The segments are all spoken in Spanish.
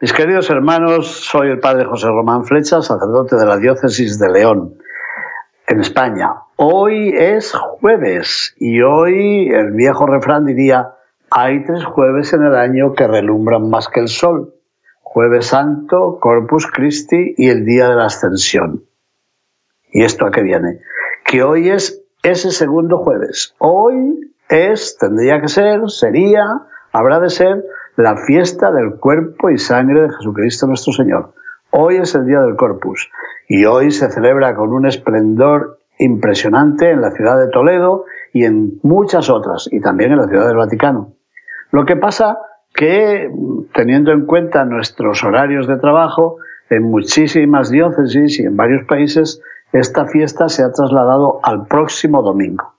Mis queridos hermanos, soy el padre José Román Flecha, sacerdote de la diócesis de León, en España. Hoy es jueves y hoy el viejo refrán diría, hay tres jueves en el año que relumbran más que el sol. Jueves Santo, Corpus Christi y el día de la Ascensión. ¿Y esto a qué viene? Que hoy es ese segundo jueves. Hoy es, tendría que ser, sería, habrá de ser la fiesta del cuerpo y sangre de Jesucristo nuestro Señor. Hoy es el día del Corpus y hoy se celebra con un esplendor impresionante en la ciudad de Toledo y en muchas otras, y también en la ciudad del Vaticano. Lo que pasa que, teniendo en cuenta nuestros horarios de trabajo, en muchísimas diócesis y en varios países, esta fiesta se ha trasladado al próximo domingo.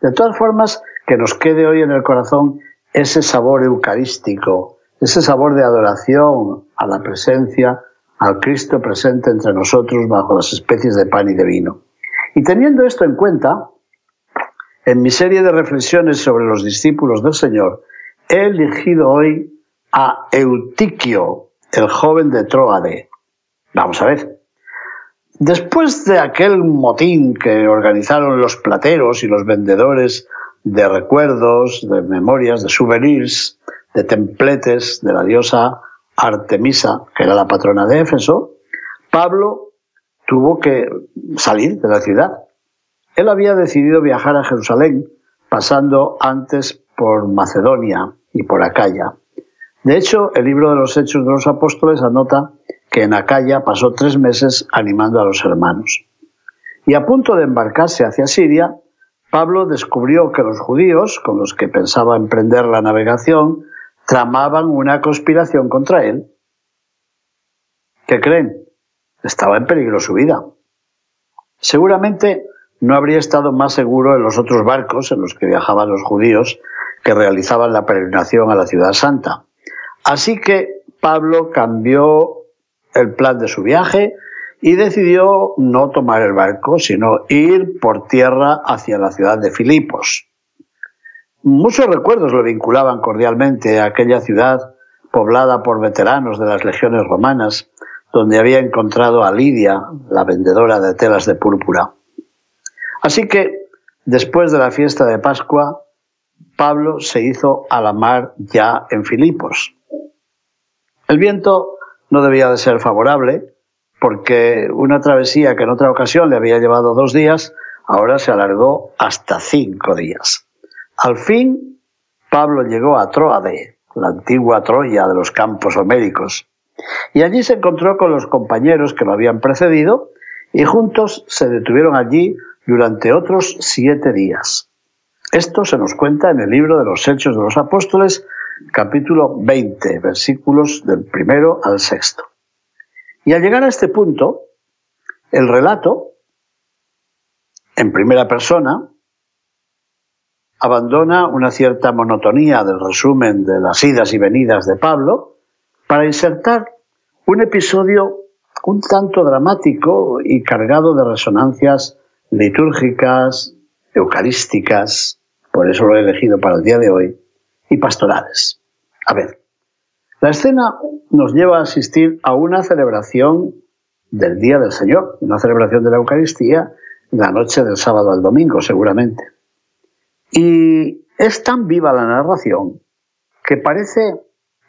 De todas formas, que nos quede hoy en el corazón ese sabor eucarístico, ese sabor de adoración a la presencia, al Cristo presente entre nosotros bajo las especies de pan y de vino. Y teniendo esto en cuenta, en mi serie de reflexiones sobre los discípulos del Señor, he elegido hoy a Eutiquio, el joven de Troade. Vamos a ver. Después de aquel motín que organizaron los plateros y los vendedores de recuerdos, de memorias, de souvenirs, de templetes de la diosa Artemisa, que era la patrona de Éfeso, Pablo tuvo que salir de la ciudad. Él había decidido viajar a Jerusalén, pasando antes por Macedonia y por Acaya. De hecho, el libro de los Hechos de los Apóstoles anota que en Acaya pasó tres meses animando a los hermanos. Y a punto de embarcarse hacia Siria, Pablo descubrió que los judíos, con los que pensaba emprender la navegación, tramaban una conspiración contra él. ¿Qué creen? Estaba en peligro su vida. Seguramente no habría estado más seguro en los otros barcos en los que viajaban los judíos que realizaban la peregrinación a la ciudad santa. Así que Pablo cambió el plan de su viaje y decidió no tomar el barco, sino ir por tierra hacia la ciudad de Filipos. Muchos recuerdos lo vinculaban cordialmente a aquella ciudad poblada por veteranos de las legiones romanas, donde había encontrado a Lidia, la vendedora de telas de púrpura. Así que, después de la fiesta de Pascua, Pablo se hizo a la mar ya en Filipos. El viento no debía de ser favorable, porque una travesía que en otra ocasión le había llevado dos días, ahora se alargó hasta cinco días. Al fin, Pablo llegó a Troade, la antigua Troya de los campos homéricos, y allí se encontró con los compañeros que lo habían precedido, y juntos se detuvieron allí durante otros siete días. Esto se nos cuenta en el libro de los Hechos de los Apóstoles, capítulo 20, versículos del primero al sexto. Y al llegar a este punto, el relato, en primera persona, abandona una cierta monotonía del resumen de las idas y venidas de Pablo para insertar un episodio un tanto dramático y cargado de resonancias litúrgicas, eucarísticas, por eso lo he elegido para el día de hoy, y pastorales. A ver, la escena nos lleva a asistir a una celebración del Día del Señor, una celebración de la Eucaristía, la noche del sábado al domingo, seguramente. Y es tan viva la narración que parece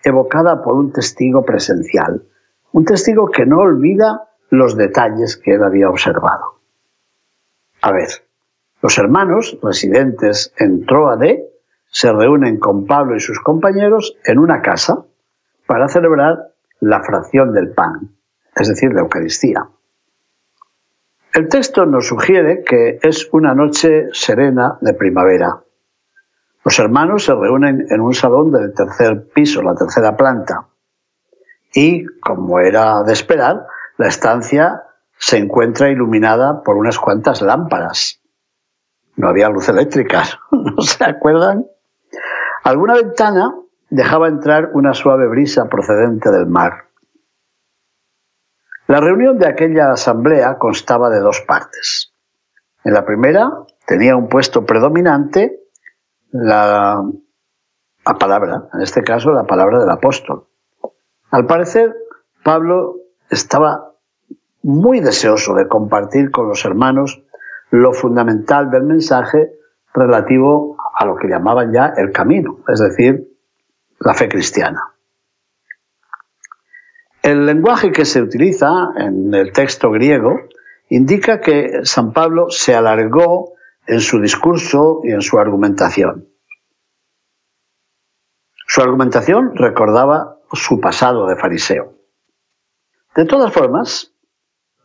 evocada por un testigo presencial, un testigo que no olvida los detalles que él había observado. A ver, los hermanos residentes en Troade se reúnen con Pablo y sus compañeros en una casa para celebrar la fracción del pan, es decir, la Eucaristía. El texto nos sugiere que es una noche serena de primavera. Los hermanos se reúnen en un salón del tercer piso, la tercera planta. Y, como era de esperar, la estancia se encuentra iluminada por unas cuantas lámparas. No había luz eléctrica, ¿no se acuerdan? Alguna ventana dejaba entrar una suave brisa procedente del mar. La reunión de aquella asamblea constaba de dos partes. En la primera tenía un puesto predominante la, palabra, en este caso la palabra del apóstol. Al parecer, Pablo estaba muy deseoso de compartir con los hermanos lo fundamental del mensaje relativo a lo que llamaban ya el camino, es decir, la fe cristiana. El lenguaje que se utiliza en el texto griego indica que San Pablo se alargó en su discurso y en su argumentación. Su argumentación recordaba su pasado de fariseo. De todas formas,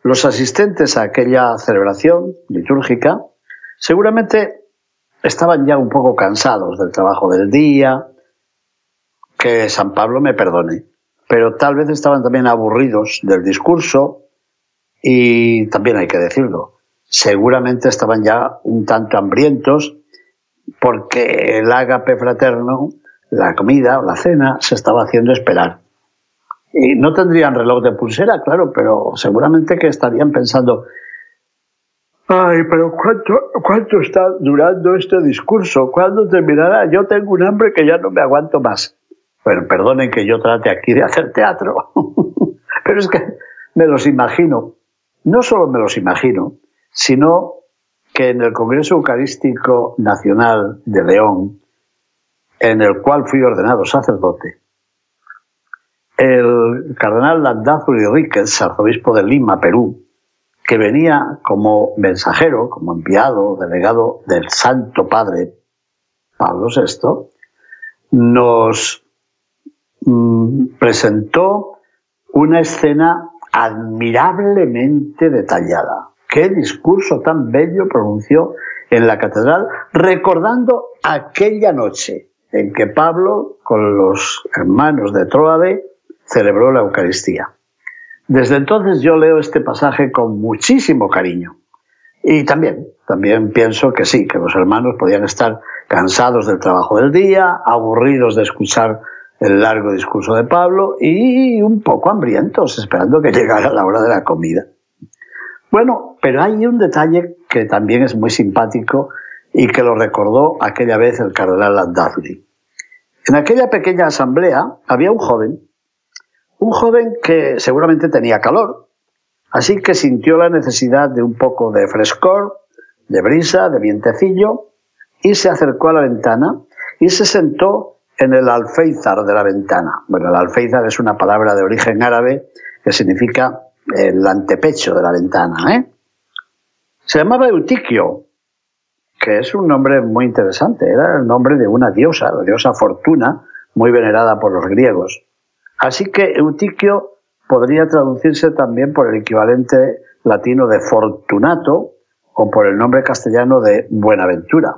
los asistentes a aquella celebración litúrgica seguramente estaban ya un poco cansados del trabajo del día, que San Pablo me perdone, pero tal vez estaban también aburridos del discurso y también hay que decirlo, seguramente estaban ya un tanto hambrientos porque el ágape fraterno, la comida o la cena, se estaba haciendo esperar. Y no tendrían reloj de pulsera, claro, pero seguramente que estarían pensando, ay, pero ¿cuánto, cuánto está durando este discurso? ¿Cuándo terminará? Yo tengo un hambre que ya no me aguanto más. Bueno, perdonen que yo trate aquí de hacer teatro, pero es que me los imagino. No solo me los imagino, sino que en el Congreso Eucarístico Nacional de León, en el cual fui ordenado sacerdote, el cardenal Landázuri Ríquez, arzobispo de Lima, Perú, que venía como mensajero, como enviado, delegado del Santo Padre Pablo VI, nos presentó una escena admirablemente detallada qué discurso tan bello pronunció en la catedral, recordando aquella noche en que Pablo, con los hermanos de Troade, celebró la Eucaristía. Desde entonces yo leo este pasaje con muchísimo cariño. Y también, también pienso que sí, que los hermanos podían estar cansados del trabajo del día, aburridos de escuchar el largo discurso de Pablo y un poco hambrientos, esperando que llegara la hora de la comida. Bueno, pero hay un detalle que también es muy simpático y que lo recordó aquella vez el cardenal Landazzi. En aquella pequeña asamblea había un joven, un joven que seguramente tenía calor, así que sintió la necesidad de un poco de frescor, de brisa, de vientecillo, y se acercó a la ventana y se sentó en el alféizar de la ventana. Bueno, el alféizar es una palabra de origen árabe que significa el antepecho de la ventana. ¿eh? Se llamaba Eutiquio, que es un nombre muy interesante, era el nombre de una diosa, la diosa Fortuna, muy venerada por los griegos. Así que Eutiquio podría traducirse también por el equivalente latino de Fortunato o por el nombre castellano de Buenaventura.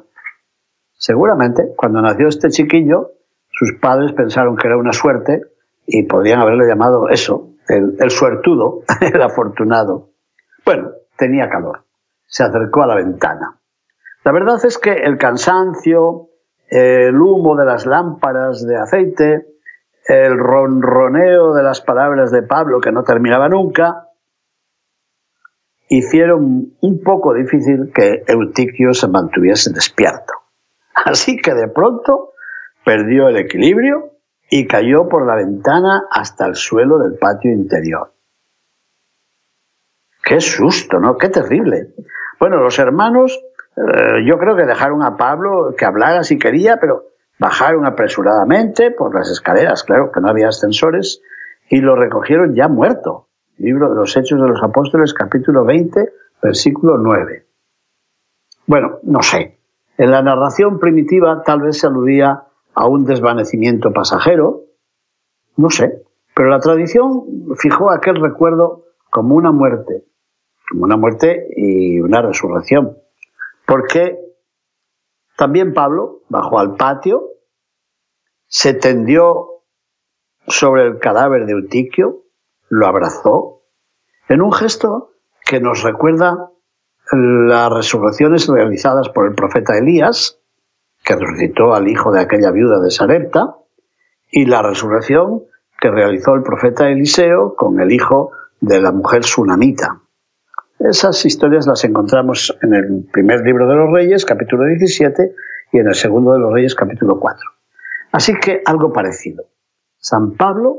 Seguramente, cuando nació este chiquillo, sus padres pensaron que era una suerte y podrían haberle llamado eso, el, suertudo, el afortunado. Bueno, tenía calor. Se acercó a la ventana. La verdad es que el cansancio, el humo de las lámparas de aceite, el ronroneo de las palabras de Pablo que no terminaba nunca, hicieron un poco difícil que Eutiquio se mantuviese despierto. Así que de pronto perdió el equilibrio y cayó por la ventana hasta el suelo del patio interior. Qué susto, ¿no? Qué terrible. Bueno, los hermanos, eh, yo creo que dejaron a Pablo que hablara si quería, pero bajaron apresuradamente por las escaleras, claro que no había ascensores, y lo recogieron ya muerto. Libro de los Hechos de los Apóstoles, capítulo 20, versículo 9. Bueno, no sé. En la narración primitiva tal vez se aludía a un desvanecimiento pasajero, no sé, pero la tradición fijó aquel recuerdo como una muerte, como una muerte y una resurrección, porque También Pablo bajó al patio, se tendió sobre el cadáver de Eutiquio, lo abrazó, en un gesto que nos recuerda las resurrecciones realizadas por el profeta Elías, que resucitó al hijo de aquella viuda de Sarepta, y la resurrección que realizó el profeta Eliseo con el hijo de la mujer sunamita. Esas historias las encontramos en el primer libro de los Reyes, capítulo 17, y en el segundo de los Reyes, capítulo 4. Así que algo parecido. San Pablo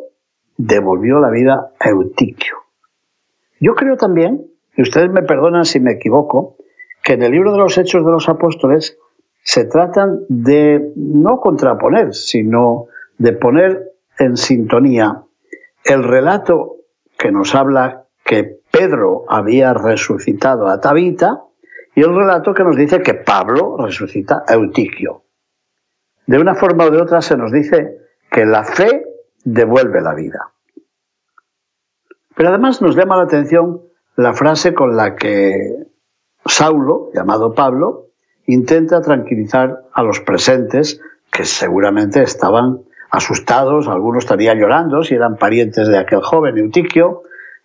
devolvió la vida a Eutiquio. Yo creo también, y ustedes me perdonan si me equivoco, que en el libro de los Hechos de los Apóstoles se tratan de no contraponer, sino de poner en sintonía el relato que nos habla que Pedro había resucitado a Tabita y el relato que nos dice que Pablo resucita a Eutiquio. De una forma o de otra se nos dice que la fe devuelve la vida. Pero además nos llama la atención la frase con la que Saulo, llamado Pablo, intenta tranquilizar a los presentes que seguramente estaban asustados, algunos estarían llorando si eran parientes de aquel joven Eutiquio,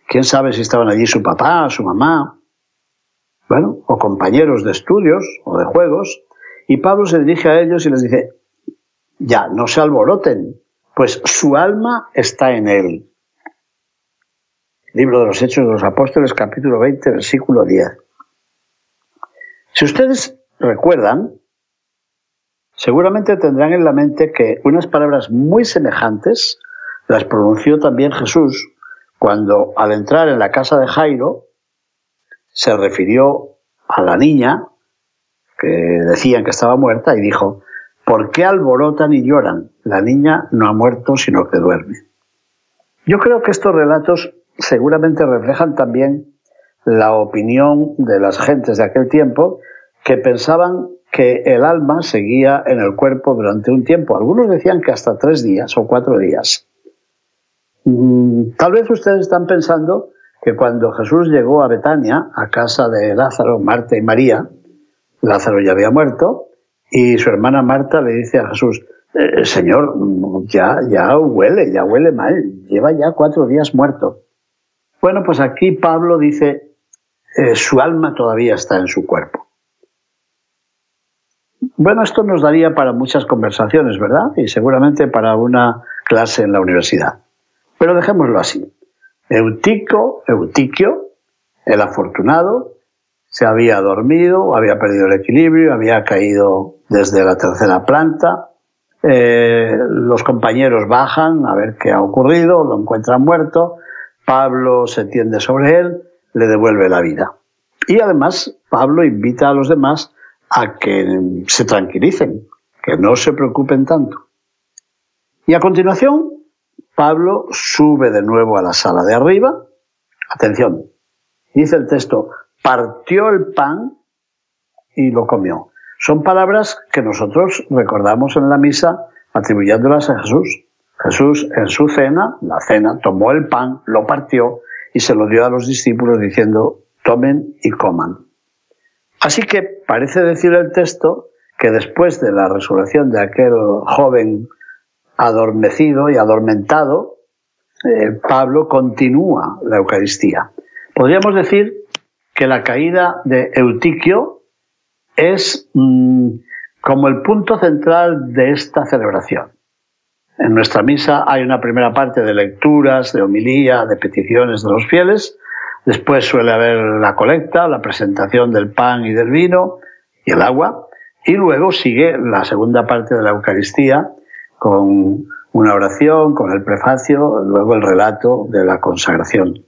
quién sabe si estaban allí su papá, su mamá, bueno, o compañeros de estudios o de juegos, y Pablo se dirige a ellos y les dice, ya, no se alboroten, pues su alma está en él. Libro de los Hechos de los Apóstoles, capítulo 20, versículo 10. Si ustedes recuerdan, seguramente tendrán en la mente que unas palabras muy semejantes las pronunció también Jesús cuando al entrar en la casa de Jairo se refirió a la niña que decían que estaba muerta y dijo, ¿por qué alborotan y lloran? La niña no ha muerto sino que duerme. Yo creo que estos relatos seguramente reflejan también la opinión de las gentes de aquel tiempo que pensaban que el alma seguía en el cuerpo durante un tiempo. Algunos decían que hasta tres días o cuatro días. Mm, tal vez ustedes están pensando que cuando Jesús llegó a Betania, a casa de Lázaro, Marta y María, Lázaro ya había muerto, y su hermana Marta le dice a Jesús, eh, Señor, ya, ya huele, ya huele mal, lleva ya cuatro días muerto. Bueno, pues aquí Pablo dice, eh, su alma todavía está en su cuerpo. Bueno, esto nos daría para muchas conversaciones, ¿verdad? Y seguramente para una clase en la universidad. Pero dejémoslo así. Eutico, Eutiquio, el afortunado, se había dormido, había perdido el equilibrio, había caído desde la tercera planta. Eh, los compañeros bajan a ver qué ha ocurrido, lo encuentran muerto. Pablo se tiende sobre él, le devuelve la vida. Y además, Pablo invita a los demás a que se tranquilicen, que no se preocupen tanto. Y a continuación, Pablo sube de nuevo a la sala de arriba. Atención, dice el texto, partió el pan y lo comió. Son palabras que nosotros recordamos en la misa atribuyéndolas a Jesús. Jesús en su cena, la cena, tomó el pan, lo partió y se lo dio a los discípulos diciendo, tomen y coman. Así que parece decir el texto que después de la resurrección de aquel joven adormecido y adormentado, eh, Pablo continúa la Eucaristía. Podríamos decir que la caída de Eutiquio es mm, como el punto central de esta celebración. En nuestra misa hay una primera parte de lecturas, de homilía, de peticiones de los fieles. Después suele haber la colecta, la presentación del pan y del vino y el agua. Y luego sigue la segunda parte de la Eucaristía, con una oración, con el prefacio, luego el relato de la consagración.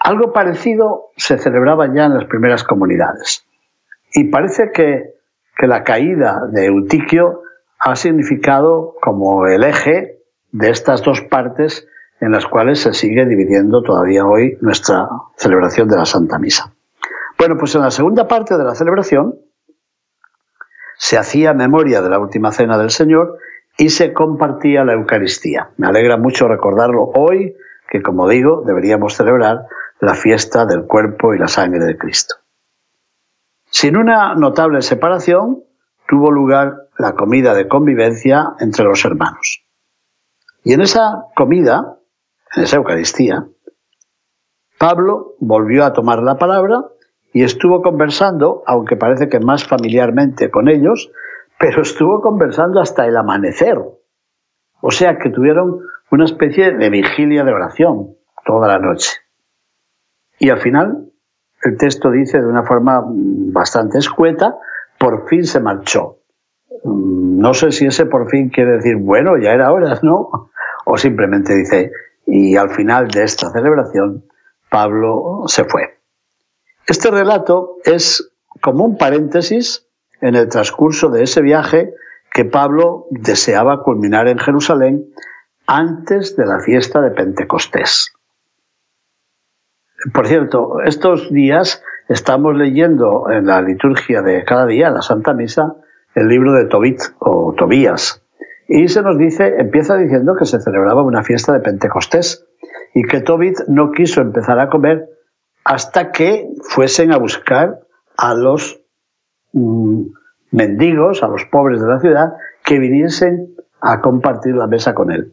Algo parecido se celebraba ya en las primeras comunidades. Y parece que, que la caída de Eutiquio ha significado como el eje de estas dos partes en las cuales se sigue dividiendo todavía hoy nuestra celebración de la Santa Misa. Bueno, pues en la segunda parte de la celebración se hacía memoria de la última cena del Señor y se compartía la Eucaristía. Me alegra mucho recordarlo hoy, que como digo, deberíamos celebrar la fiesta del cuerpo y la sangre de Cristo. Sin una notable separación, tuvo lugar la comida de convivencia entre los hermanos. Y en esa comida, en esa Eucaristía, Pablo volvió a tomar la palabra y estuvo conversando, aunque parece que más familiarmente con ellos, pero estuvo conversando hasta el amanecer. O sea que tuvieron una especie de vigilia de oración toda la noche. Y al final, el texto dice de una forma bastante escueta, por fin se marchó. Mm, no sé si ese por fin quiere decir, bueno, ya era hora, ¿no? O simplemente dice, y al final de esta celebración, Pablo se fue. Este relato es como un paréntesis en el transcurso de ese viaje que Pablo deseaba culminar en Jerusalén antes de la fiesta de Pentecostés. Por cierto, estos días estamos leyendo en la liturgia de cada día, la Santa Misa, el libro de Tobit o Tobías. Y se nos dice, empieza diciendo que se celebraba una fiesta de Pentecostés y que Tobit no quiso empezar a comer hasta que fuesen a buscar a los mm, mendigos, a los pobres de la ciudad, que viniesen a compartir la mesa con él.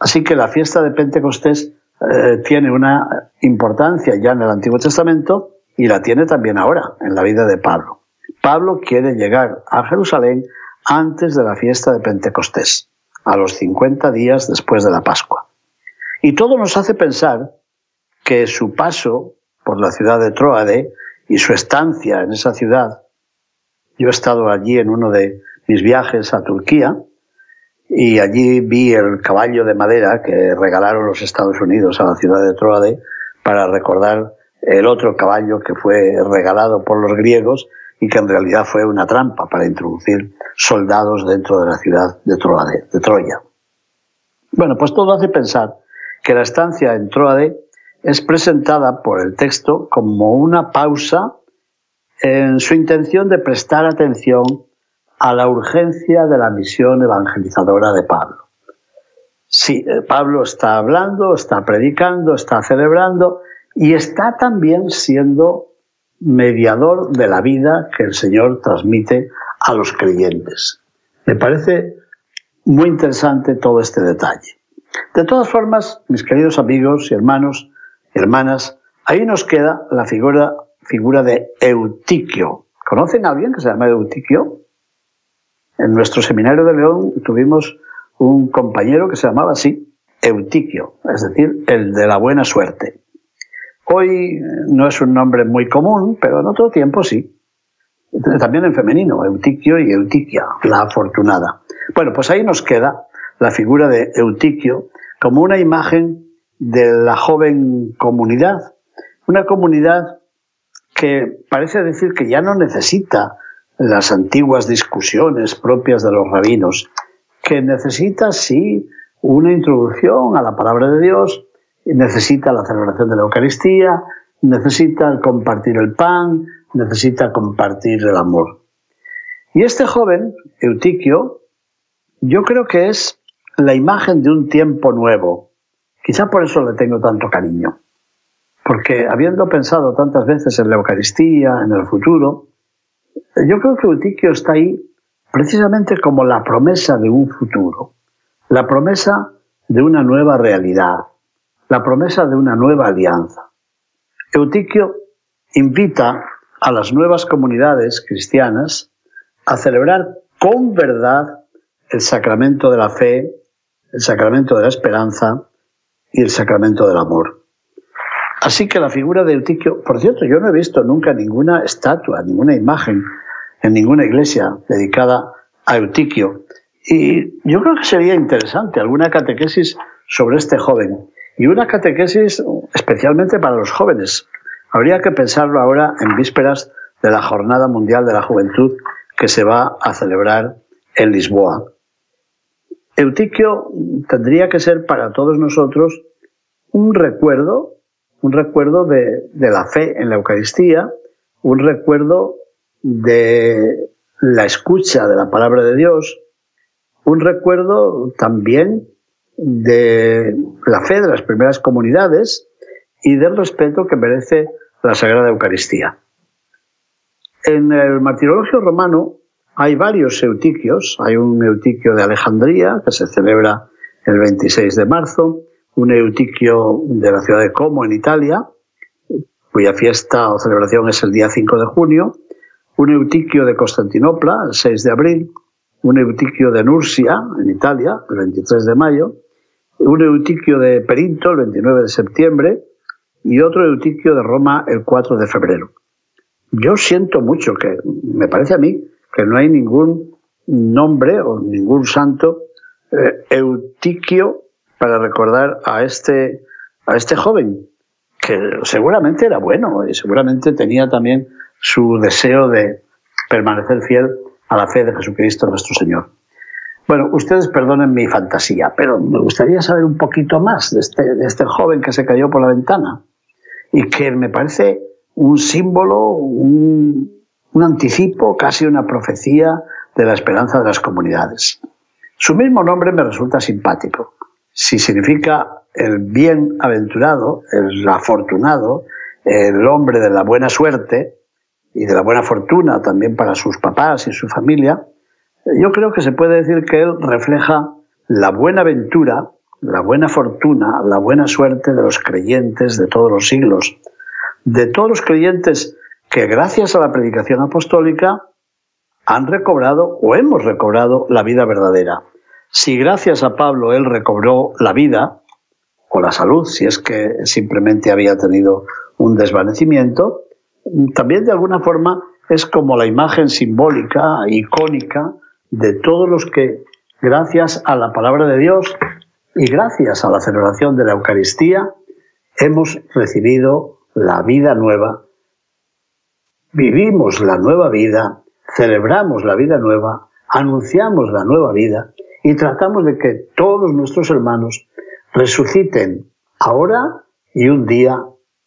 Así que la fiesta de Pentecostés eh, tiene una importancia ya en el Antiguo Testamento y la tiene también ahora en la vida de Pablo. Pablo quiere llegar a Jerusalén antes de la fiesta de Pentecostés, a los 50 días después de la Pascua. Y todo nos hace pensar que su paso por la ciudad de Troade y su estancia en esa ciudad, yo he estado allí en uno de mis viajes a Turquía, y allí vi el caballo de madera que regalaron los Estados Unidos a la ciudad de Troade para recordar el otro caballo que fue regalado por los griegos y que en realidad fue una trampa para introducir soldados dentro de la ciudad de, Troade, de Troya. Bueno, pues todo hace pensar que la estancia en Troade es presentada por el texto como una pausa en su intención de prestar atención a la urgencia de la misión evangelizadora de Pablo. Sí, eh, Pablo está hablando, está predicando, está celebrando y está también siendo mediador de la vida que el Señor transmite a los creyentes. Me parece muy interesante todo este detalle. De todas formas, mis queridos amigos y hermanos hermanas, ahí nos queda la figura, figura de Eutiquio. ¿Conocen a alguien que se llama Eutiquio? En nuestro seminario de León tuvimos un compañero que se llamaba así, Eutiquio, es decir, el de la buena suerte. Hoy no es un nombre muy común, pero en otro tiempo sí. También en femenino, Eutiquio y Eutiquia, la afortunada. Bueno, pues ahí nos queda la figura de Eutiquio como una imagen de la joven comunidad. Una comunidad que parece decir que ya no necesita las antiguas discusiones propias de los rabinos, que necesita, sí, una introducción a la palabra de Dios, necesita la celebración de la Eucaristía, necesita compartir el pan, necesita compartir el amor. Y este joven, Eutiquio, yo creo que es la imagen de un tiempo nuevo. Quizá por eso le tengo tanto cariño. Porque habiendo pensado tantas veces en la Eucaristía, en el futuro, yo creo que Eutiquio está ahí precisamente como la promesa de un futuro, la promesa de una nueva realidad, la promesa de una nueva alianza. Eutiquio invita a las nuevas comunidades cristianas a celebrar con verdad el sacramento de la fe, el sacramento de la esperanza y el sacramento del amor. Así que la figura de Eutiquio, por cierto, yo no he visto nunca ninguna estatua, ninguna imagen en ninguna iglesia dedicada a Eutiquio. Y yo creo que sería interesante alguna catequesis sobre este joven y una catequesis especialmente para los jóvenes. Habría que pensarlo ahora en vísperas de la Jornada Mundial de la Juventud que se va a celebrar en Lisboa. Eutiquio tendría que ser para todos nosotros un recuerdo un recuerdo de, la fe en la Eucaristía, un recuerdo de la escucha de la palabra de Dios, un recuerdo también de la fe de las primeras comunidades y del respeto que merece la Sagrada Eucaristía. En el martirologio romano hay varios eutiquios. Hay un eutiquio de Alejandría que se celebra el 26 de marzo, un eutiquio de la ciudad de Como en Italia, cuya fiesta o celebración es el día 5 de junio, un eutiquio de Constantinopla el 6 de abril, un eutiquio de Nursia en Italia el 23 de mayo, un eutiquio de Perinto el 29 de septiembre y otro eutiquio de Roma el 4 de febrero. Yo siento mucho que, me parece a mí, que no hay ningún nombre o ningún santo eh, eutiquio para recordar a este, a este joven, que seguramente era bueno y seguramente tenía también su deseo de permanecer fiel a la fe de Jesucristo nuestro Señor. Bueno, ustedes perdonen mi fantasía, pero me gustaría saber un poquito más de este, de este joven que se cayó por la ventana y que me parece un símbolo, un, un anticipo, casi una profecía de la esperanza de las comunidades. Su mismo nombre me resulta simpático. Si significa el bienaventurado, el afortunado, el hombre de la buena suerte y de la buena fortuna también para sus papás y su familia, yo creo que se puede decir que él refleja la buena ventura, la buena fortuna, la buena suerte de los creyentes de todos los siglos, de todos los creyentes que gracias a la predicación apostólica han recobrado o hemos recobrado la vida verdadera. Si gracias a Pablo él recobró la vida o la salud, si es que simplemente había tenido un desvanecimiento, también de alguna forma es como la imagen simbólica, icónica, de todos los que, gracias a la palabra de Dios y gracias a la celebración de la Eucaristía, hemos recibido la vida nueva, vivimos la nueva vida, celebramos la vida nueva, anunciamos la nueva vida y tratamos de que todos nuestros hermanos resuciten ahora y un día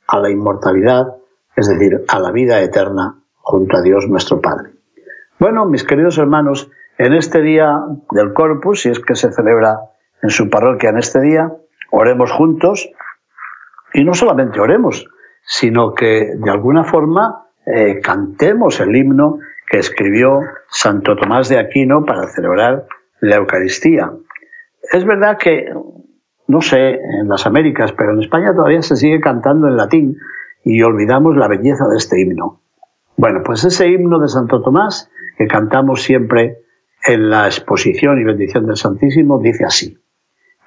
a la inmortalidad, es decir, a la vida eterna junto a Dios nuestro Padre. Bueno, mis queridos hermanos, en este día del Corpus, si es que se celebra en su parroquia en este día, oremos juntos y no solamente oremos, sino que de alguna forma eh, cantemos el himno que escribió Santo Tomás de Aquino para celebrar la Eucaristía. Es verdad que, no sé, en las Américas, pero en España todavía se sigue cantando en latín y olvidamos la belleza de este himno. Bueno, pues ese himno de Santo Tomás que cantamos siempre en la exposición y bendición del Santísimo dice así,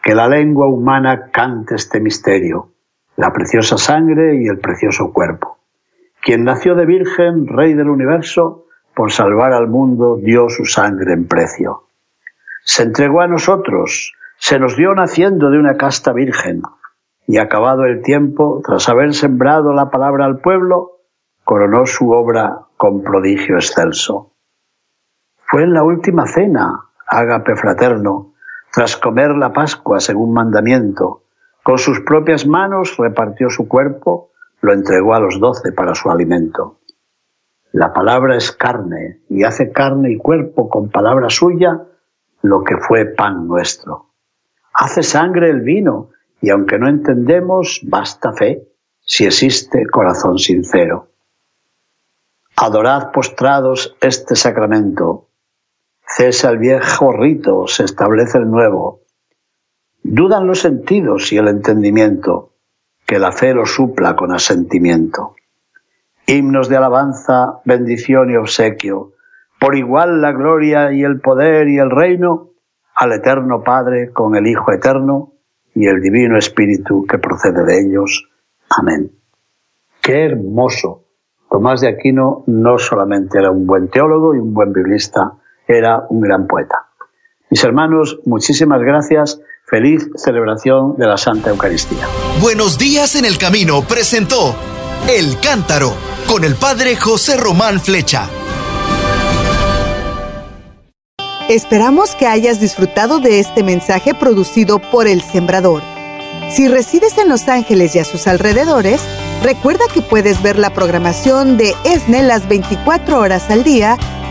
que la lengua humana cante este misterio, la preciosa sangre y el precioso cuerpo. Quien nació de virgen, rey del universo, por salvar al mundo dio su sangre en precio. Se entregó a nosotros, se nos dio naciendo de una casta virgen, y acabado el tiempo, tras haber sembrado la palabra al pueblo, coronó su obra con prodigio excelso. Fue en la última cena, ágape fraterno, tras comer la Pascua según mandamiento, con sus propias manos repartió su cuerpo, lo entregó a los doce para su alimento. La palabra es carne y hace carne y cuerpo con palabra suya lo que fue pan nuestro. Hace sangre el vino y aunque no entendemos, basta fe si existe corazón sincero. Adorad postrados este sacramento. Cesa el viejo rito, se establece el nuevo. Dudan los sentidos y el entendimiento, que la fe lo supla con asentimiento himnos de alabanza, bendición y obsequio, por igual la gloria y el poder y el reino al eterno Padre con el Hijo eterno y el Divino Espíritu que procede de ellos. Amén. Qué hermoso. Tomás de Aquino no solamente era un buen teólogo y un buen biblista, era un gran poeta. Mis hermanos, muchísimas gracias. Feliz celebración de la Santa Eucaristía. Buenos días en el camino presentó El Cántaro con el padre José Román Flecha. Esperamos que hayas disfrutado de este mensaje producido por El Sembrador. Si resides en Los Ángeles y a sus alrededores, recuerda que puedes ver la programación de ESNE las 24 horas al día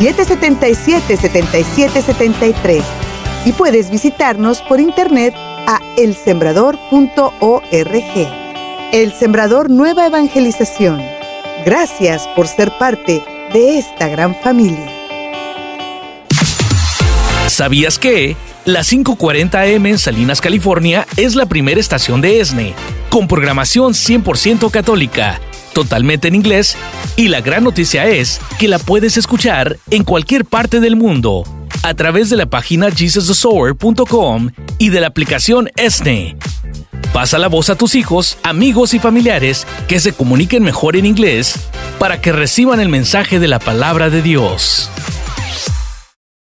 773-777-7773 y puedes visitarnos por internet a elsembrador.org. El Sembrador Nueva Evangelización. Gracias por ser parte de esta gran familia. ¿Sabías que? La 540M en Salinas, California es la primera estación de ESNE, con programación 100% católica, totalmente en inglés, y la gran noticia es que la puedes escuchar en cualquier parte del mundo, a través de la página jesusthesower.com y de la aplicación ESNE. Pasa la voz a tus hijos, amigos y familiares que se comuniquen mejor en inglés para que reciban el mensaje de la palabra de Dios.